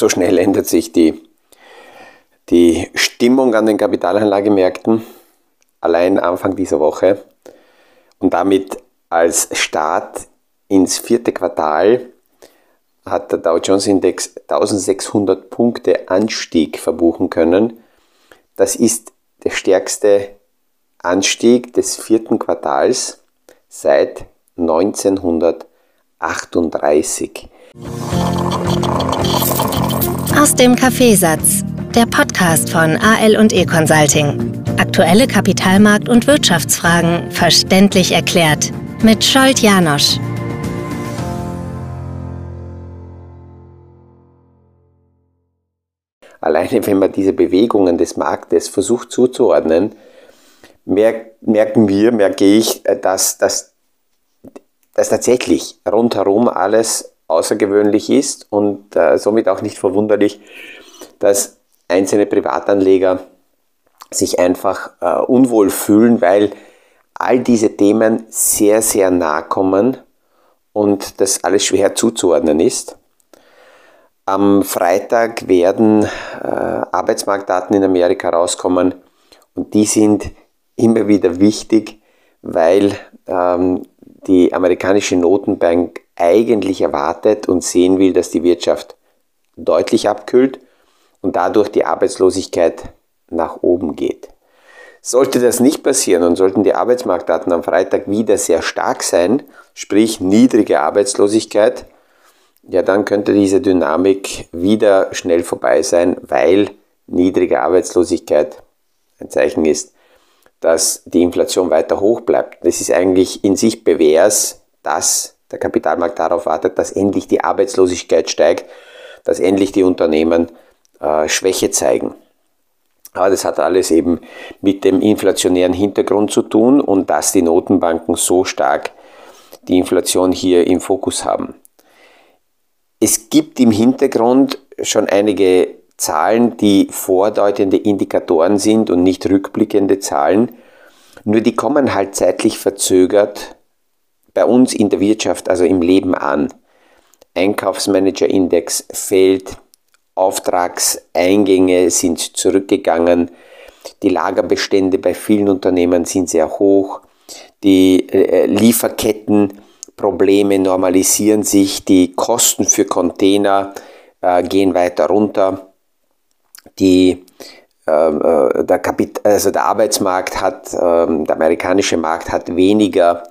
so schnell ändert sich die, die Stimmung an den Kapitalanlagemärkten. Allein Anfang dieser Woche und damit als Start ins vierte Quartal hat der Dow Jones Index 1600 Punkte Anstieg verbuchen können. Das ist der stärkste Anstieg des vierten Quartals seit 1938. Aus dem Kaffeesatz, der Podcast von AL und E Consulting. Aktuelle Kapitalmarkt- und Wirtschaftsfragen verständlich erklärt mit Scholt Janosch. Alleine wenn man diese Bewegungen des Marktes versucht zuzuordnen, merken wir, merke ich, dass, dass, dass tatsächlich rundherum alles außergewöhnlich ist und äh, somit auch nicht verwunderlich, dass einzelne Privatanleger sich einfach äh, unwohl fühlen, weil all diese Themen sehr, sehr nah kommen und das alles schwer zuzuordnen ist. Am Freitag werden äh, Arbeitsmarktdaten in Amerika rauskommen und die sind immer wieder wichtig, weil ähm, die amerikanische Notenbank eigentlich erwartet und sehen will, dass die Wirtschaft deutlich abkühlt und dadurch die Arbeitslosigkeit nach oben geht. Sollte das nicht passieren und sollten die Arbeitsmarktdaten am Freitag wieder sehr stark sein, sprich niedrige Arbeitslosigkeit, ja, dann könnte diese Dynamik wieder schnell vorbei sein, weil niedrige Arbeitslosigkeit ein Zeichen ist, dass die Inflation weiter hoch bleibt. Das ist eigentlich in sich Bewährs, dass der Kapitalmarkt darauf wartet, dass endlich die Arbeitslosigkeit steigt, dass endlich die Unternehmen äh, Schwäche zeigen. Aber das hat alles eben mit dem inflationären Hintergrund zu tun und dass die Notenbanken so stark die Inflation hier im Fokus haben. Es gibt im Hintergrund schon einige Zahlen, die vordeutende Indikatoren sind und nicht rückblickende Zahlen. Nur die kommen halt zeitlich verzögert bei uns in der Wirtschaft, also im Leben an. Einkaufsmanager-Index fällt, Auftragseingänge sind zurückgegangen, die Lagerbestände bei vielen Unternehmen sind sehr hoch, die äh, Lieferkettenprobleme normalisieren sich, die Kosten für Container äh, gehen weiter runter, die, ähm, äh, der, Kapit also der Arbeitsmarkt hat, ähm, der amerikanische Markt hat weniger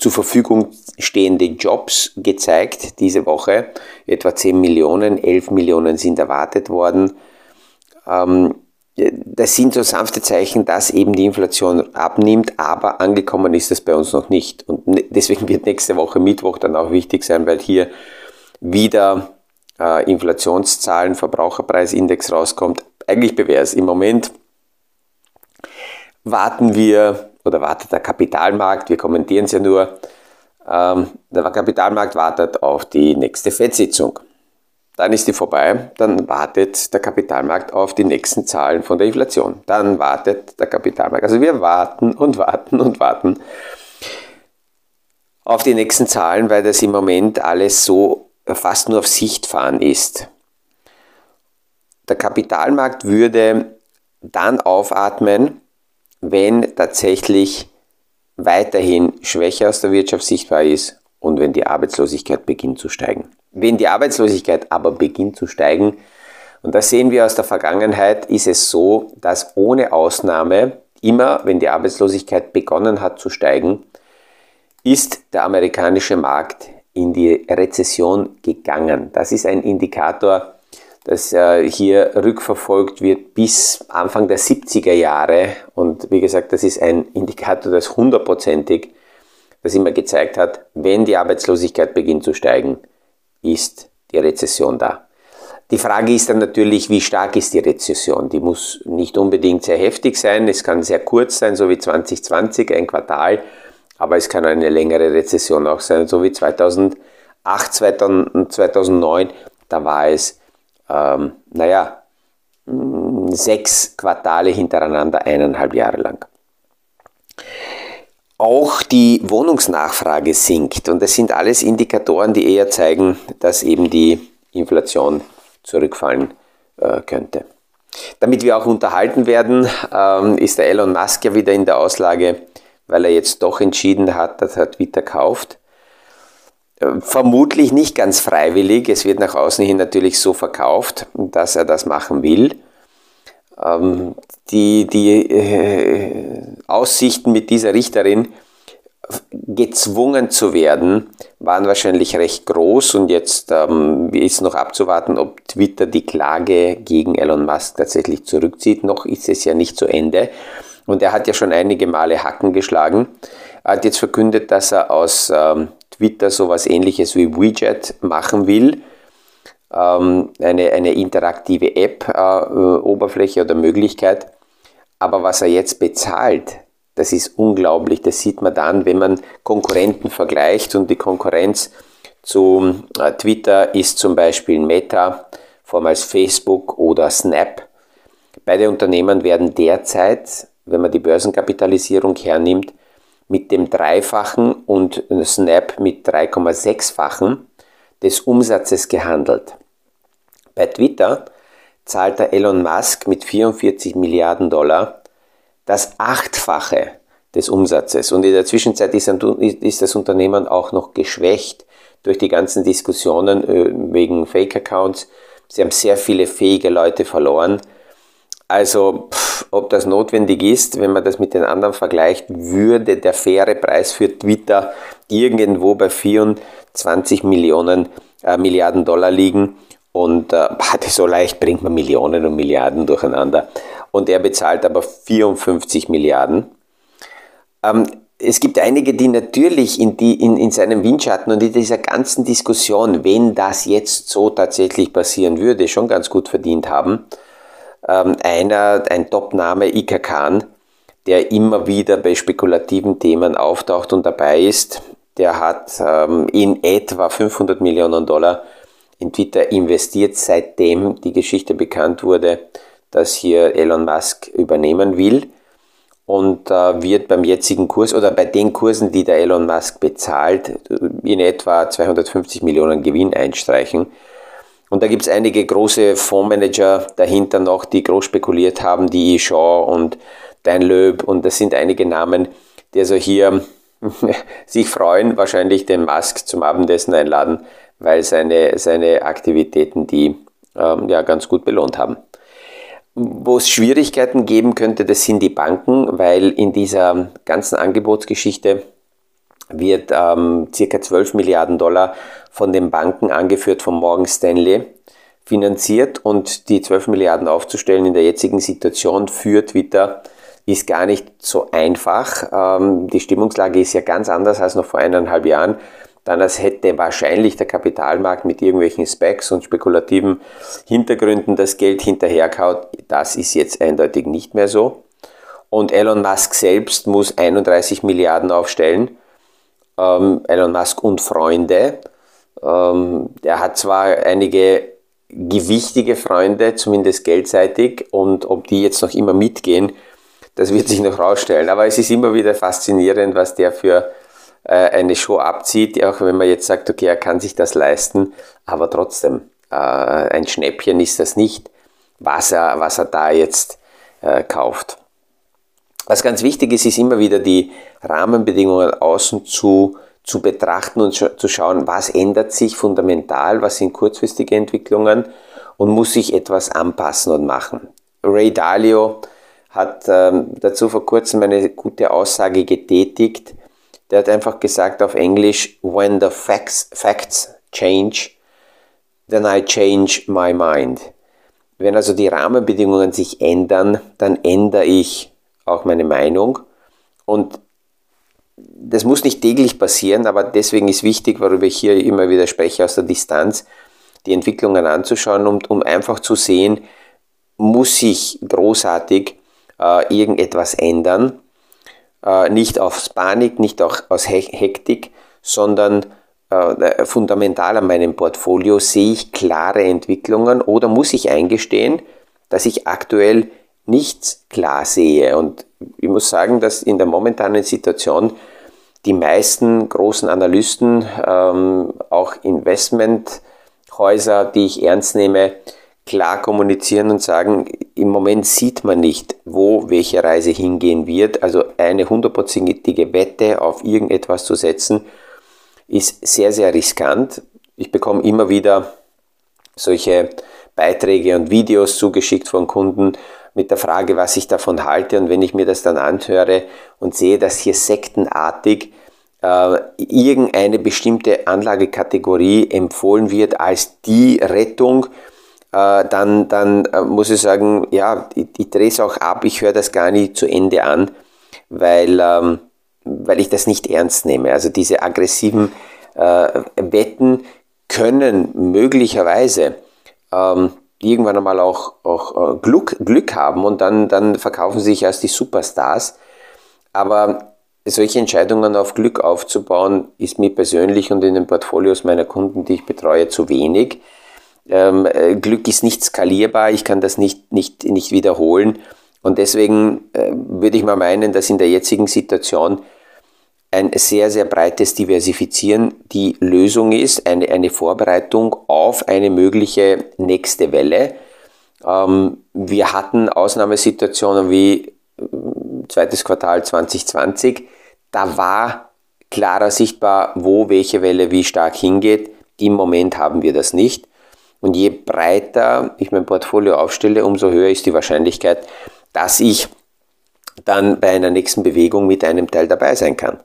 zur Verfügung stehende Jobs gezeigt diese Woche. Etwa 10 Millionen, 11 Millionen sind erwartet worden. Ähm, das sind so sanfte Zeichen, dass eben die Inflation abnimmt, aber angekommen ist das bei uns noch nicht. Und ne, deswegen wird nächste Woche Mittwoch dann auch wichtig sein, weil hier wieder äh, Inflationszahlen, Verbraucherpreisindex rauskommt. Eigentlich bewährt Im Moment warten wir oder wartet der Kapitalmarkt, wir kommentieren es ja nur, ähm, der Kapitalmarkt wartet auf die nächste FED-Sitzung. Dann ist die vorbei, dann wartet der Kapitalmarkt auf die nächsten Zahlen von der Inflation. Dann wartet der Kapitalmarkt. Also wir warten und warten und warten auf die nächsten Zahlen, weil das im Moment alles so fast nur auf Sicht fahren ist. Der Kapitalmarkt würde dann aufatmen, wenn tatsächlich weiterhin Schwäche aus der Wirtschaft sichtbar ist und wenn die Arbeitslosigkeit beginnt zu steigen. Wenn die Arbeitslosigkeit aber beginnt zu steigen, und das sehen wir aus der Vergangenheit, ist es so, dass ohne Ausnahme immer, wenn die Arbeitslosigkeit begonnen hat zu steigen, ist der amerikanische Markt in die Rezession gegangen. Das ist ein Indikator, das äh, hier rückverfolgt wird bis Anfang der 70er Jahre. Und wie gesagt, das ist ein Indikator, das hundertprozentig, das immer gezeigt hat, wenn die Arbeitslosigkeit beginnt zu steigen, ist die Rezession da. Die Frage ist dann natürlich, wie stark ist die Rezession? Die muss nicht unbedingt sehr heftig sein, es kann sehr kurz sein, so wie 2020, ein Quartal, aber es kann eine längere Rezession auch sein, so wie 2008, 2009, da war es ähm, naja, mm, sechs Quartale hintereinander, eineinhalb Jahre lang. Auch die Wohnungsnachfrage sinkt und das sind alles Indikatoren, die eher zeigen, dass eben die Inflation zurückfallen äh, könnte. Damit wir auch unterhalten werden, ähm, ist der Elon Musk ja wieder in der Auslage, weil er jetzt doch entschieden hat, dass er Twitter kauft. Äh, vermutlich nicht ganz freiwillig. Es wird nach außen hin natürlich so verkauft, dass er das machen will. Ähm, die die äh, Aussichten mit dieser Richterin gezwungen zu werden, waren wahrscheinlich recht groß und jetzt ähm, ist noch abzuwarten, ob Twitter die Klage gegen Elon Musk tatsächlich zurückzieht. Noch ist es ja nicht zu Ende und er hat ja schon einige Male Hacken geschlagen. Er hat jetzt verkündet, dass er aus ähm, Twitter sowas ähnliches wie Widget machen will. Ähm, eine, eine interaktive App-Oberfläche äh, oder Möglichkeit. Aber was er jetzt bezahlt, das ist unglaublich. Das sieht man dann, wenn man Konkurrenten vergleicht und die Konkurrenz zu äh, Twitter ist zum Beispiel Meta, vormals Facebook oder Snap. Beide Unternehmen werden derzeit, wenn man die Börsenkapitalisierung hernimmt, mit dem Dreifachen und Snap mit 3,6-fachen des Umsatzes gehandelt. Bei Twitter zahlt der Elon Musk mit 44 Milliarden Dollar das Achtfache des Umsatzes. Und in der Zwischenzeit ist, das Unternehmen auch noch geschwächt durch die ganzen Diskussionen äh, wegen Fake-Accounts. Sie haben sehr viele fähige Leute verloren. Also, pff, ob das notwendig ist, wenn man das mit den anderen vergleicht, würde der faire Preis für Twitter irgendwo bei 24 Millionen, äh, Milliarden Dollar liegen. Und äh, so leicht bringt man Millionen und Milliarden durcheinander und er bezahlt aber 54 Milliarden. Ähm, es gibt einige, die natürlich in, die, in, in seinem Windschatten und in dieser ganzen Diskussion, wenn das jetzt so tatsächlich passieren würde, schon ganz gut verdient haben. Ähm, einer, ein Top-Name, Ika Khan, der immer wieder bei spekulativen Themen auftaucht und dabei ist, der hat ähm, in etwa 500 Millionen Dollar in Twitter investiert, seitdem die Geschichte bekannt wurde das hier Elon Musk übernehmen will und äh, wird beim jetzigen Kurs oder bei den Kursen, die der Elon Musk bezahlt, in etwa 250 Millionen Gewinn einstreichen. Und da gibt es einige große Fondsmanager dahinter noch, die groß spekuliert haben, die Shaw und Dan Löb und das sind einige Namen, die also hier sich freuen, wahrscheinlich den Musk zum Abendessen einladen, weil seine, seine Aktivitäten die ähm, ja ganz gut belohnt haben. Wo es Schwierigkeiten geben könnte, das sind die Banken, weil in dieser ganzen Angebotsgeschichte wird ähm, circa 12 Milliarden Dollar von den Banken angeführt von Morgan Stanley finanziert und die 12 Milliarden aufzustellen in der jetzigen Situation für Twitter ist gar nicht so einfach. Ähm, die Stimmungslage ist ja ganz anders als noch vor eineinhalb Jahren dann als hätte wahrscheinlich der Kapitalmarkt mit irgendwelchen Specs und spekulativen Hintergründen das Geld hinterherkaut. Das ist jetzt eindeutig nicht mehr so. Und Elon Musk selbst muss 31 Milliarden aufstellen. Ähm, Elon Musk und Freunde. Ähm, er hat zwar einige gewichtige Freunde, zumindest geldseitig, und ob die jetzt noch immer mitgehen, das wird sich noch rausstellen. Aber es ist immer wieder faszinierend, was der für äh, eine Show abzieht, auch wenn man jetzt sagt, okay, er kann sich das leisten, aber trotzdem, äh, ein Schnäppchen ist das nicht, was er, was er da jetzt äh, kauft. Was ganz wichtig ist, ist immer wieder die Rahmenbedingungen außen zu, zu betrachten und zu schauen, was ändert sich fundamental, was sind kurzfristige Entwicklungen und muss sich etwas anpassen und machen. Ray Dalio hat ähm, dazu vor kurzem eine gute Aussage getätigt, der hat einfach gesagt auf Englisch, when the facts, facts change, then I change my mind. Wenn also die Rahmenbedingungen sich ändern, dann ändere ich auch meine Meinung. Und das muss nicht täglich passieren, aber deswegen ist wichtig, worüber ich hier immer wieder spreche, aus der Distanz, die Entwicklungen anzuschauen, um, um einfach zu sehen, muss sich großartig äh, irgendetwas ändern äh, nicht aus Panik, nicht auch aus Hektik, sondern äh, fundamental an meinem Portfolio sehe ich klare Entwicklungen oder muss ich eingestehen, dass ich aktuell nichts klar sehe. Und ich muss sagen, dass in der momentanen Situation die meisten großen Analysten, ähm, auch Investmenthäuser, die ich ernst nehme, klar kommunizieren und sagen, im Moment sieht man nicht, wo welche Reise hingehen wird. Also eine hundertprozentige Wette auf irgendetwas zu setzen, ist sehr, sehr riskant. Ich bekomme immer wieder solche Beiträge und Videos zugeschickt von Kunden mit der Frage, was ich davon halte. Und wenn ich mir das dann anhöre und sehe, dass hier sektenartig äh, irgendeine bestimmte Anlagekategorie empfohlen wird als die Rettung, äh, dann, dann äh, muss ich sagen, ja, ich, ich drehe es auch ab, ich höre das gar nicht zu Ende an, weil, ähm, weil ich das nicht ernst nehme. Also diese aggressiven äh, Wetten können möglicherweise ähm, irgendwann einmal auch, auch äh, Glück, Glück haben und dann, dann verkaufen sie sich als die Superstars. Aber solche Entscheidungen auf Glück aufzubauen, ist mir persönlich und in den Portfolios meiner Kunden, die ich betreue, zu wenig. Ähm, äh, Glück ist nicht skalierbar, ich kann das nicht, nicht, nicht wiederholen. Und deswegen äh, würde ich mal meinen, dass in der jetzigen Situation ein sehr, sehr breites Diversifizieren die Lösung ist, eine, eine Vorbereitung auf eine mögliche nächste Welle. Ähm, wir hatten Ausnahmesituationen wie äh, zweites Quartal 2020. Da war klarer sichtbar, wo welche Welle wie stark hingeht. Im Moment haben wir das nicht. Und je breiter ich mein Portfolio aufstelle, umso höher ist die Wahrscheinlichkeit, dass ich dann bei einer nächsten Bewegung mit einem Teil dabei sein kann.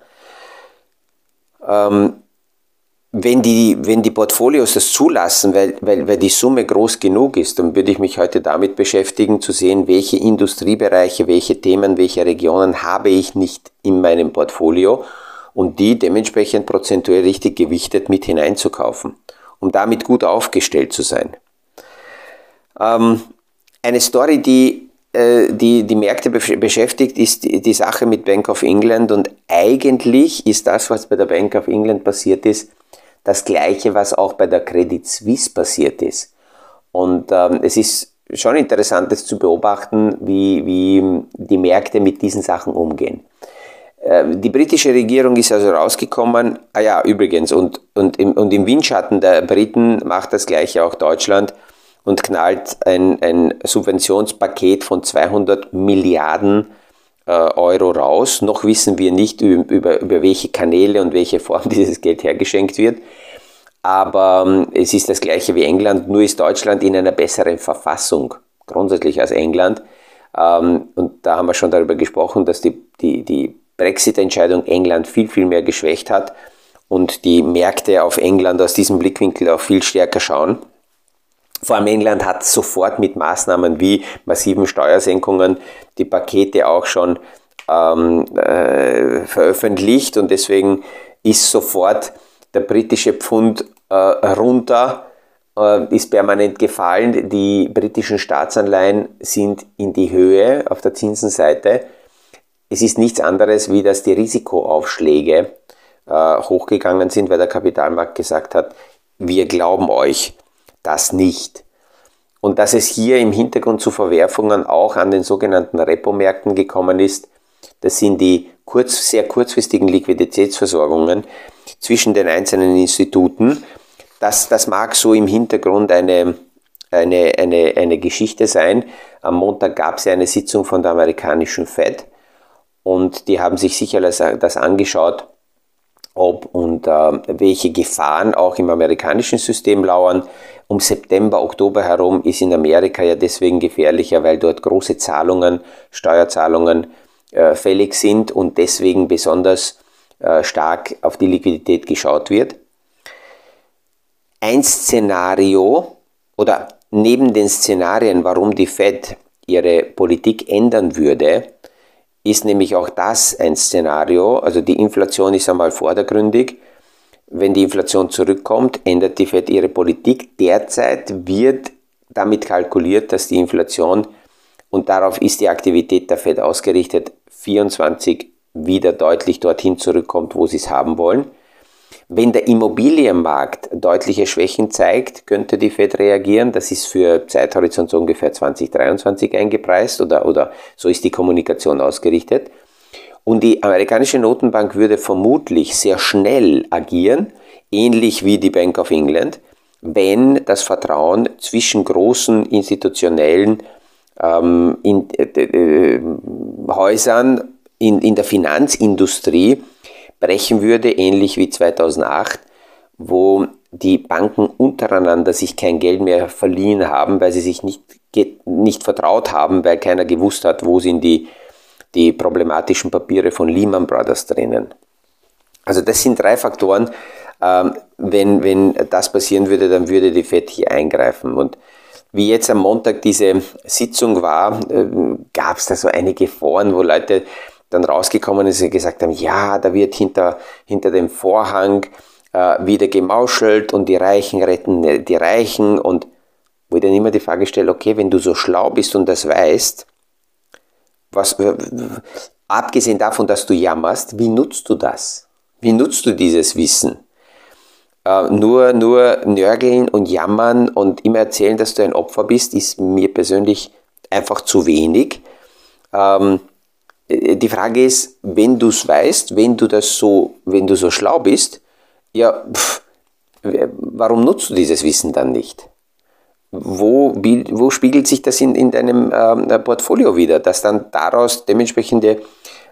Ähm, wenn die, wenn die Portfolios das zulassen, weil, weil, weil die Summe groß genug ist, dann würde ich mich heute damit beschäftigen, zu sehen, welche Industriebereiche, welche Themen, welche Regionen habe ich nicht in meinem Portfolio und die dementsprechend prozentuell richtig gewichtet mit hineinzukaufen, um damit gut aufgestellt zu sein. Ähm, eine Story, die die, die Märkte beschäftigt, ist die, Sache mit Bank of England und eigentlich ist das, was bei der Bank of England passiert ist, das gleiche, was auch bei der Credit Suisse passiert ist. Und ähm, es ist schon interessant, das zu beobachten, wie, wie die Märkte mit diesen Sachen umgehen. Äh, die britische Regierung ist also rausgekommen, ah ja, übrigens, und, und, im, und im Windschatten der Briten macht das gleiche auch Deutschland und knallt ein, ein Subventionspaket von 200 Milliarden äh, Euro raus. Noch wissen wir nicht über, über, über welche Kanäle und welche Form dieses Geld hergeschenkt wird. Aber ähm, es ist das gleiche wie England, nur ist Deutschland in einer besseren Verfassung grundsätzlich als England. Ähm, und da haben wir schon darüber gesprochen, dass die, die, die Brexit-Entscheidung England viel, viel mehr geschwächt hat und die Märkte auf England aus diesem Blickwinkel auch viel stärker schauen. Vor allem England hat sofort mit Maßnahmen wie massiven Steuersenkungen die Pakete auch schon ähm, äh, veröffentlicht und deswegen ist sofort der britische Pfund äh, runter, äh, ist permanent gefallen. Die britischen Staatsanleihen sind in die Höhe auf der Zinsenseite. Es ist nichts anderes, wie dass die Risikoaufschläge äh, hochgegangen sind, weil der Kapitalmarkt gesagt hat, wir glauben euch das nicht. Und dass es hier im Hintergrund zu Verwerfungen auch an den sogenannten Repo-Märkten gekommen ist, das sind die kurz, sehr kurzfristigen Liquiditätsversorgungen zwischen den einzelnen Instituten. Das, das mag so im Hintergrund eine, eine, eine, eine Geschichte sein. Am Montag gab es ja eine Sitzung von der amerikanischen Fed und die haben sich sicher das angeschaut, ob und äh, welche Gefahren auch im amerikanischen System lauern. Um September, Oktober herum ist in Amerika ja deswegen gefährlicher, weil dort große Zahlungen, Steuerzahlungen äh, fällig sind und deswegen besonders äh, stark auf die Liquidität geschaut wird. Ein Szenario oder neben den Szenarien, warum die Fed ihre Politik ändern würde, ist nämlich auch das ein Szenario. Also die Inflation ist einmal vordergründig. Wenn die Inflation zurückkommt, ändert die Fed ihre Politik. Derzeit wird damit kalkuliert, dass die Inflation, und darauf ist die Aktivität der Fed ausgerichtet, 24 wieder deutlich dorthin zurückkommt, wo sie es haben wollen. Wenn der Immobilienmarkt deutliche Schwächen zeigt, könnte die Fed reagieren. Das ist für Zeithorizont so ungefähr 2023 eingepreist oder, oder so ist die Kommunikation ausgerichtet. Und die amerikanische Notenbank würde vermutlich sehr schnell agieren, ähnlich wie die Bank of England, wenn das Vertrauen zwischen großen institutionellen ähm, in, äh, äh, Häusern in, in der Finanzindustrie brechen würde, ähnlich wie 2008, wo die Banken untereinander sich kein Geld mehr verliehen haben, weil sie sich nicht, nicht vertraut haben, weil keiner gewusst hat, wo sind die, die problematischen Papiere von Lehman Brothers drinnen. Also das sind drei Faktoren. Ähm, wenn, wenn das passieren würde, dann würde die FED hier eingreifen. Und wie jetzt am Montag diese Sitzung war, äh, gab es da so einige Foren, wo Leute dann rausgekommen sind und gesagt haben, ja, da wird hinter, hinter dem Vorhang äh, wieder gemauschelt und die Reichen retten äh, die Reichen und wo ich dann immer die Frage stelle, okay, wenn du so schlau bist und das weißt, was, abgesehen davon, dass du jammerst, wie nutzt du das? Wie nutzt du dieses Wissen? Äh, nur, nur nörgeln und jammern und immer erzählen, dass du ein Opfer bist, ist mir persönlich einfach zu wenig. Ähm, äh, die Frage ist, wenn du es weißt, wenn du das so, wenn du so schlau bist, ja, pff, warum nutzt du dieses Wissen dann nicht? Wo, wo spiegelt sich das in, in deinem ähm, Portfolio wieder, dass dann daraus dementsprechende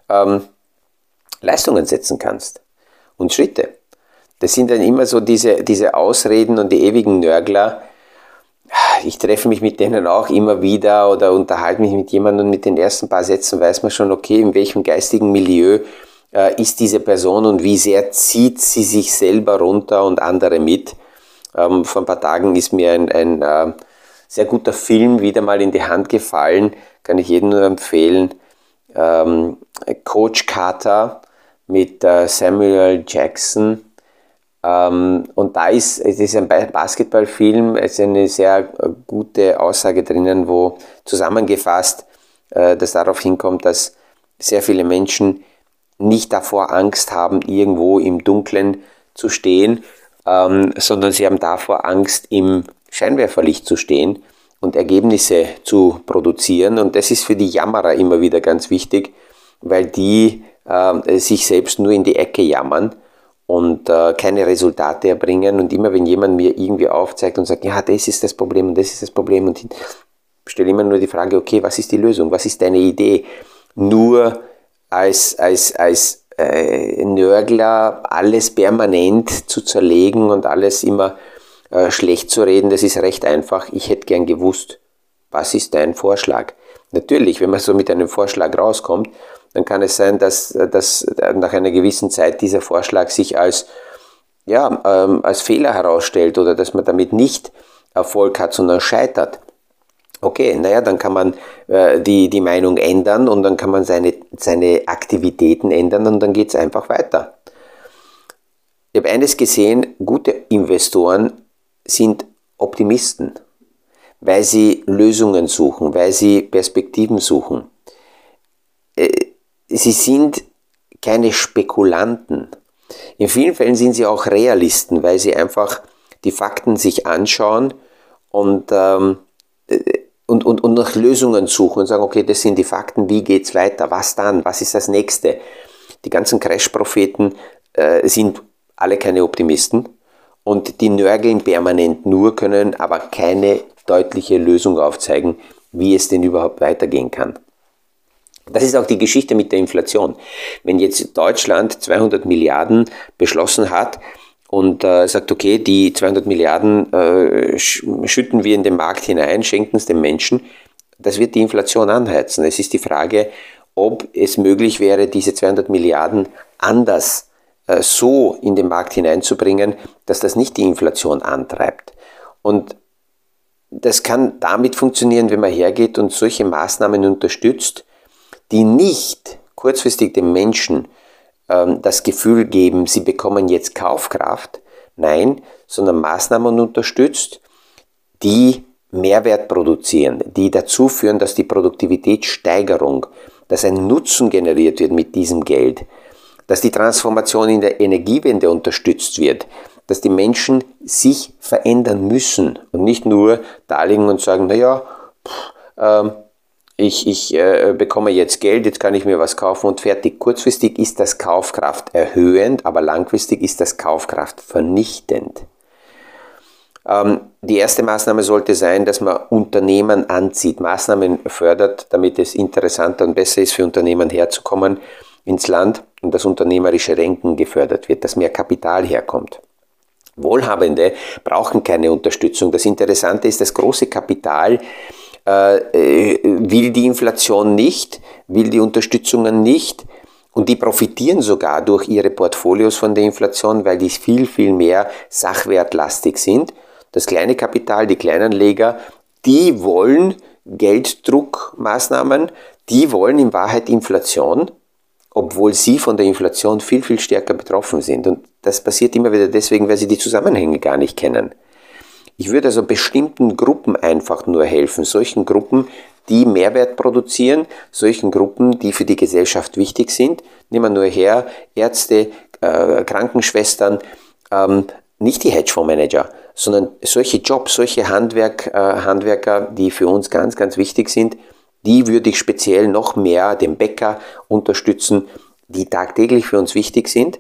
ähm, Leistungen setzen kannst und Schritte? Das sind dann immer so diese, diese Ausreden und die ewigen Nörgler. Ich treffe mich mit denen auch immer wieder oder unterhalte mich mit jemandem und mit den ersten paar Sätzen weiß man schon, okay, in welchem geistigen Milieu äh, ist diese Person und wie sehr zieht sie sich selber runter und andere mit. Ähm, vor ein paar Tagen ist mir ein, ein äh, sehr guter Film wieder mal in die Hand gefallen, kann ich jedem nur empfehlen. Ähm, Coach Carter mit äh, Samuel Jackson. Ähm, und da ist, es ist ein Basketballfilm, es ist eine sehr äh, gute Aussage drinnen, wo zusammengefasst äh, das darauf hinkommt, dass sehr viele Menschen nicht davor Angst haben, irgendwo im Dunkeln zu stehen, ähm, sondern sie haben davor Angst, im Scheinwerferlicht zu stehen und Ergebnisse zu produzieren. Und das ist für die Jammerer immer wieder ganz wichtig, weil die äh, sich selbst nur in die Ecke jammern und äh, keine Resultate erbringen. Und immer wenn jemand mir irgendwie aufzeigt und sagt, ja, das ist das Problem und das ist das Problem, und stelle immer nur die Frage, okay, was ist die Lösung? Was ist deine Idee? Nur als, als, als äh, Nörgler alles permanent zu zerlegen und alles immer äh, schlecht zu reden, das ist recht einfach. Ich hätte gern gewusst, was ist dein Vorschlag? Natürlich, wenn man so mit einem Vorschlag rauskommt, dann kann es sein, dass, dass nach einer gewissen Zeit dieser Vorschlag sich als, ja, ähm, als Fehler herausstellt oder dass man damit nicht Erfolg hat, sondern scheitert. Okay, naja, dann kann man äh, die, die Meinung ändern und dann kann man seine, seine Aktivitäten ändern und dann geht es einfach weiter. Ich habe eines gesehen, gute Investoren sind Optimisten, weil sie Lösungen suchen, weil sie Perspektiven suchen. Äh, sie sind keine Spekulanten. In vielen Fällen sind sie auch Realisten, weil sie einfach die Fakten sich anschauen und, ähm, und, und, und nach Lösungen suchen und sagen, okay, das sind die Fakten, wie geht's weiter, was dann, was ist das nächste? Die ganzen Crash-Propheten äh, sind alle keine Optimisten und die nörgeln permanent nur, können aber keine deutliche Lösung aufzeigen, wie es denn überhaupt weitergehen kann. Das ist auch die Geschichte mit der Inflation. Wenn jetzt Deutschland 200 Milliarden beschlossen hat und äh, sagt, okay, die 200 Milliarden äh, schütten wir in den Markt hinein, schenken es den Menschen, das wird die Inflation anheizen. Es ist die Frage, ob es möglich wäre, diese 200 Milliarden anders äh, so in den Markt hineinzubringen, dass das nicht die Inflation antreibt. Und das kann damit funktionieren, wenn man hergeht und solche Maßnahmen unterstützt, die nicht kurzfristig den Menschen ähm, das Gefühl geben, sie bekommen jetzt Kaufkraft, nein, sondern Maßnahmen unterstützt, die Mehrwert produzieren, die dazu führen, dass die Produktivitätssteigerung, dass ein Nutzen generiert wird mit diesem Geld, dass die Transformation in der Energiewende unterstützt wird, dass die Menschen sich verändern müssen und nicht nur da liegen und sagen, naja, pff, ähm, ich, ich äh, bekomme jetzt Geld, jetzt kann ich mir was kaufen und fertig. Kurzfristig ist das Kaufkraft erhöhend, aber langfristig ist das Kaufkraft vernichtend. Ähm, die erste Maßnahme sollte sein, dass man Unternehmen anzieht, Maßnahmen fördert, damit es interessanter und besser ist für Unternehmen herzukommen ins Land und das unternehmerische Denken gefördert wird, dass mehr Kapital herkommt. Wohlhabende brauchen keine Unterstützung. Das Interessante ist, das große Kapital will die Inflation nicht, will die Unterstützungen nicht und die profitieren sogar durch ihre Portfolios von der Inflation, weil die viel, viel mehr sachwertlastig sind. Das kleine Kapital, die Kleinanleger, die wollen Gelddruckmaßnahmen, die wollen in Wahrheit Inflation, obwohl sie von der Inflation viel, viel stärker betroffen sind. Und das passiert immer wieder deswegen, weil sie die Zusammenhänge gar nicht kennen. Ich würde also bestimmten Gruppen einfach nur helfen, solchen Gruppen, die Mehrwert produzieren, solchen Gruppen, die für die Gesellschaft wichtig sind. Nehmen wir nur her, Ärzte, äh, Krankenschwestern, ähm, nicht die Hedgefondsmanager, sondern solche Jobs, solche Handwerk, äh, Handwerker, die für uns ganz, ganz wichtig sind, die würde ich speziell noch mehr den Bäcker unterstützen, die tagtäglich für uns wichtig sind,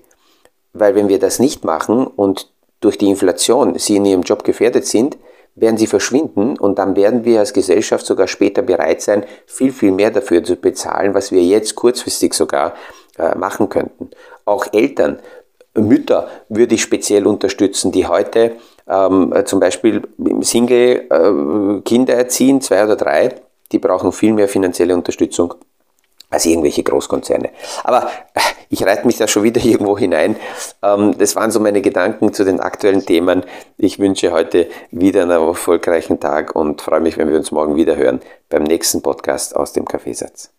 weil wenn wir das nicht machen und durch die Inflation sie in ihrem Job gefährdet sind, werden sie verschwinden und dann werden wir als Gesellschaft sogar später bereit sein, viel, viel mehr dafür zu bezahlen, was wir jetzt kurzfristig sogar äh, machen könnten. Auch Eltern, Mütter würde ich speziell unterstützen, die heute ähm, zum Beispiel Single äh, Kinder erziehen, zwei oder drei, die brauchen viel mehr finanzielle Unterstützung als irgendwelche Großkonzerne. Aber äh, ich reite mich da schon wieder irgendwo hinein. Ähm, das waren so meine Gedanken zu den aktuellen Themen. Ich wünsche heute wieder einen erfolgreichen Tag und freue mich, wenn wir uns morgen wieder hören beim nächsten Podcast aus dem Kaffeesatz.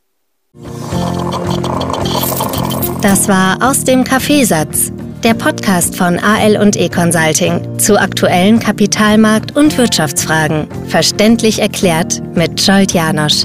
Das war aus dem Kaffeesatz, der Podcast von AL und E Consulting zu aktuellen Kapitalmarkt- und Wirtschaftsfragen, verständlich erklärt mit Scholt Janosch.